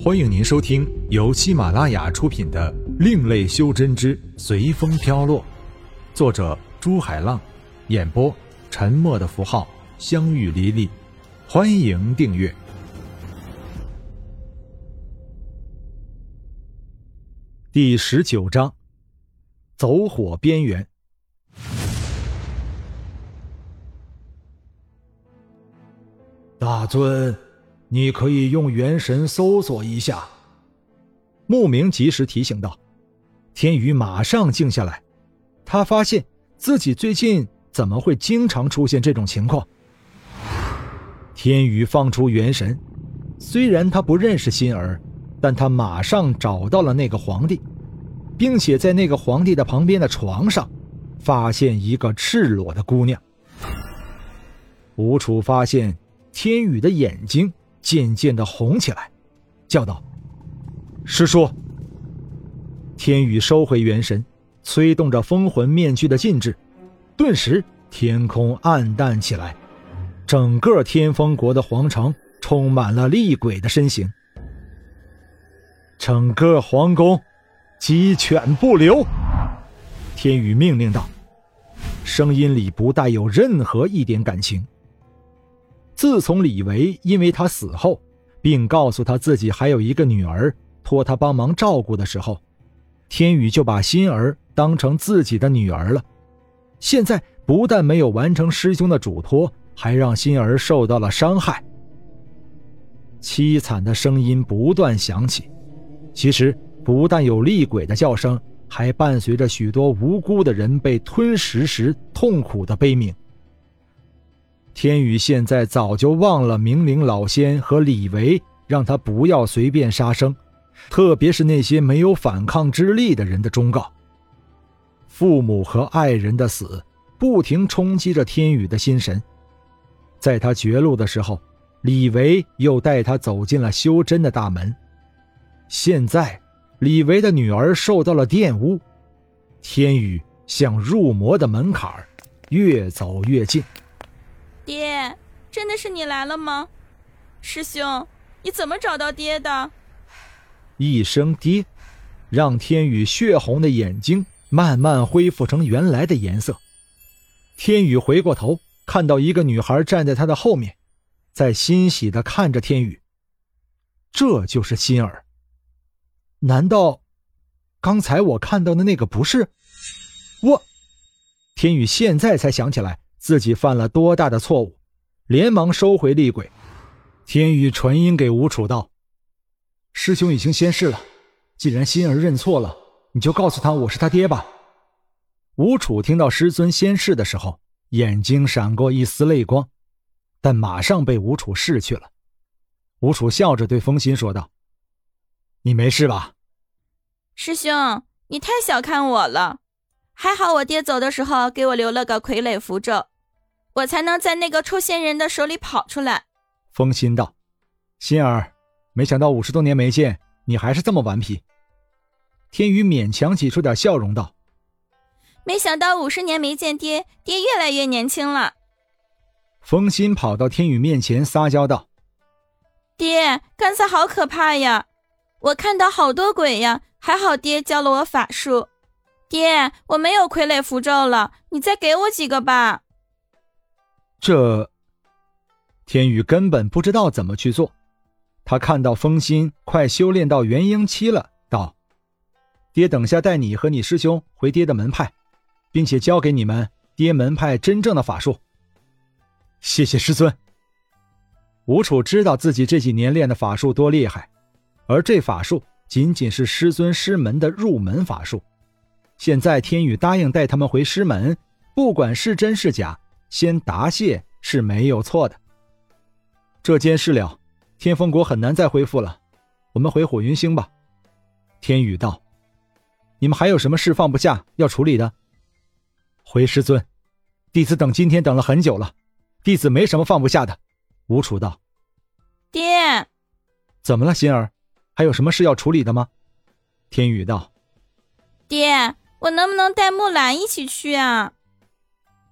欢迎您收听由喜马拉雅出品的《另类修真之随风飘落》，作者朱海浪，演播沉默的符号、相遇离离。欢迎订阅。第十九章：走火边缘。大尊。你可以用元神搜索一下。牧名及时提醒道：“天宇马上静下来，他发现自己最近怎么会经常出现这种情况。”天宇放出元神，虽然他不认识心儿，但他马上找到了那个皇帝，并且在那个皇帝的旁边的床上，发现一个赤裸的姑娘。吴楚发现天宇的眼睛。渐渐的红起来，叫道：“师叔！”天宇收回元神，催动着封魂面具的禁制，顿时天空暗淡起来，整个天风国的皇城充满了厉鬼的身形。整个皇宫鸡犬不留！天宇命令道，声音里不带有任何一点感情。自从李维因为他死后，并告诉他自己还有一个女儿，托他帮忙照顾的时候，天宇就把心儿当成自己的女儿了。现在不但没有完成师兄的嘱托，还让心儿受到了伤害。凄惨的声音不断响起，其实不但有厉鬼的叫声，还伴随着许多无辜的人被吞食时痛苦的悲鸣。天宇现在早就忘了明灵老仙和李维让他不要随便杀生，特别是那些没有反抗之力的人的忠告。父母和爱人的死不停冲击着天宇的心神，在他绝路的时候，李维又带他走进了修真的大门。现在，李维的女儿受到了玷污，天宇向入魔的门槛越走越近。爹，真的是你来了吗？师兄，你怎么找到爹的？一声“爹”，让天宇血红的眼睛慢慢恢复成原来的颜色。天宇回过头，看到一个女孩站在他的后面，在欣喜的看着天宇。这就是心儿。难道刚才我看到的那个不是我？天宇现在才想起来。自己犯了多大的错误，连忙收回厉鬼。天宇传音给吴楚道：“师兄已经仙逝了，既然心儿认错了，你就告诉他我是他爹吧。”吴楚听到师尊仙逝的时候，眼睛闪过一丝泪光，但马上被吴楚拭去了。吴楚笑着对风心说道：“你没事吧？”师兄，你太小看我了。还好我爹走的时候给我留了个傀儡符咒，我才能在那个臭仙人的手里跑出来。风心道：“心儿，没想到五十多年没见，你还是这么顽皮。”天宇勉强挤出点笑容道：“没想到五十年没见爹，爹越来越年轻了。”风心跑到天宇面前撒娇道：“爹，刚才好可怕呀，我看到好多鬼呀，还好爹教了我法术。”爹，我没有傀儡符咒了，你再给我几个吧。这天宇根本不知道怎么去做。他看到风心快修炼到元婴期了，道：“爹，等下带你和你师兄回爹的门派，并且教给你们爹门派真正的法术。”谢谢师尊。吴楚知道自己这几年练的法术多厉害，而这法术仅仅是师尊师门的入门法术。现在天宇答应带他们回师门，不管是真是假，先答谢是没有错的。这件事了，天风国很难再恢复了，我们回火云星吧。天宇道：“你们还有什么事放不下要处理的？”回师尊，弟子等今天等了很久了，弟子没什么放不下的。吴楚道：“爹，怎么了，心儿？还有什么事要处理的吗？”天宇道：“爹。”我能不能带木兰一起去啊？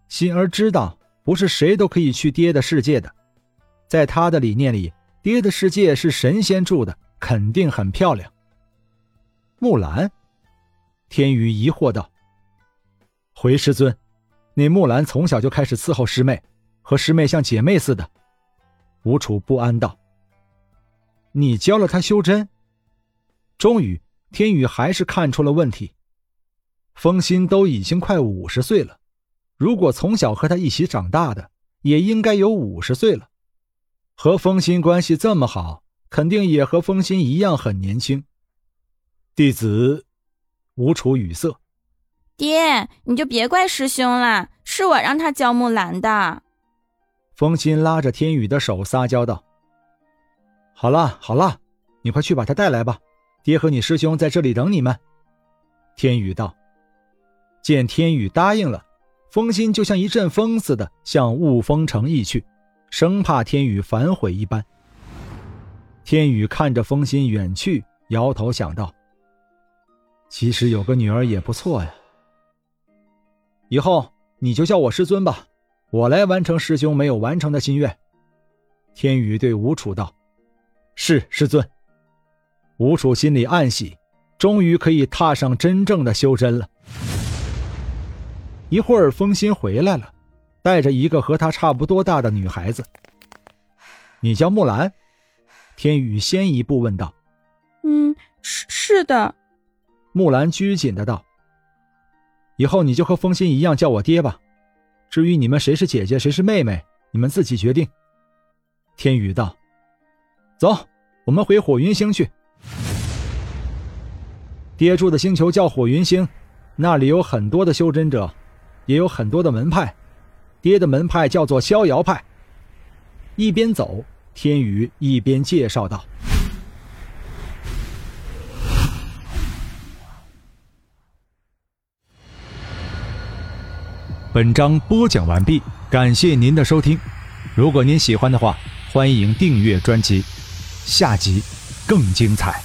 心儿知道，不是谁都可以去爹的世界的，在他的理念里，爹的世界是神仙住的，肯定很漂亮。木兰，天宇疑惑道：“回师尊，那木兰从小就开始伺候师妹，和师妹像姐妹似的。”吴楚不安道：“你教了她修真？”终于，天宇还是看出了问题。风心都已经快五十岁了，如果从小和他一起长大的，也应该有五十岁了。和风心关系这么好，肯定也和风心一样很年轻。弟子，吴楚语塞。爹，你就别怪师兄了，是我让他教木兰的。风心拉着天宇的手撒娇道：“好了好了，你快去把他带来吧，爹和你师兄在这里等你们。”天宇道。见天宇答应了，风心就像一阵风似的向雾峰城逸去，生怕天宇反悔一般。天宇看着风心远去，摇头想到：“其实有个女儿也不错呀。以后你就叫我师尊吧，我来完成师兄没有完成的心愿。”天宇对吴楚道：“是师尊。”吴楚心里暗喜，终于可以踏上真正的修真了。一会儿，风心回来了，带着一个和她差不多大的女孩子。你叫木兰？天宇先一步问道。嗯，是是的。木兰拘谨的道。以后你就和风心一样叫我爹吧。至于你们谁是姐姐，谁是妹妹，你们自己决定。天宇道。走，我们回火云星去。爹住的星球叫火云星，那里有很多的修真者。也有很多的门派，爹的门派叫做逍遥派。一边走，天宇一边介绍道：“本章播讲完毕，感谢您的收听。如果您喜欢的话，欢迎订阅专辑，下集更精彩。”